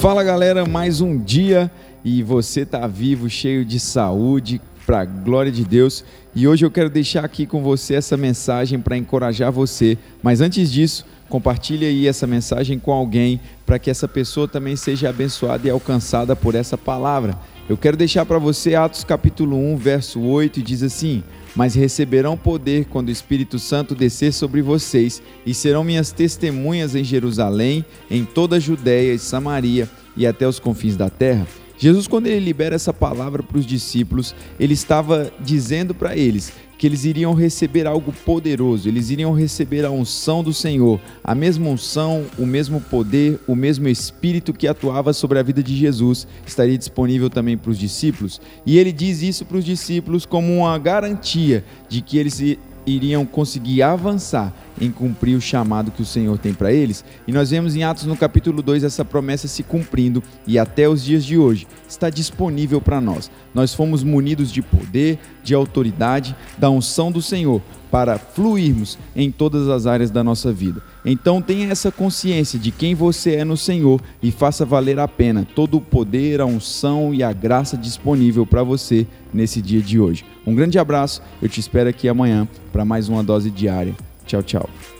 Fala galera, mais um dia e você tá vivo, cheio de saúde, para glória de Deus. E hoje eu quero deixar aqui com você essa mensagem para encorajar você. Mas antes disso, compartilhe aí essa mensagem com alguém para que essa pessoa também seja abençoada e alcançada por essa palavra. Eu quero deixar para você Atos capítulo 1, verso 8, e diz assim: mas receberão poder quando o Espírito Santo descer sobre vocês, e serão minhas testemunhas em Jerusalém, em toda a Judéia e Samaria e até os confins da terra. Jesus, quando ele libera essa palavra para os discípulos, ele estava dizendo para eles que eles iriam receber algo poderoso, eles iriam receber a unção do Senhor, a mesma unção, o mesmo poder, o mesmo espírito que atuava sobre a vida de Jesus estaria disponível também para os discípulos. E ele diz isso para os discípulos como uma garantia de que eles iriam conseguir avançar em cumprir o chamado que o Senhor tem para eles. E nós vemos em Atos no capítulo 2 essa promessa se cumprindo e até os dias de hoje está disponível para nós. Nós fomos munidos de poder, de autoridade, da unção do Senhor para fluirmos em todas as áreas da nossa vida. Então tenha essa consciência de quem você é no Senhor e faça valer a pena todo o poder, a unção e a graça disponível para você nesse dia de hoje. Um grande abraço, eu te espero aqui amanhã para mais uma dose diária. Tchau, tchau.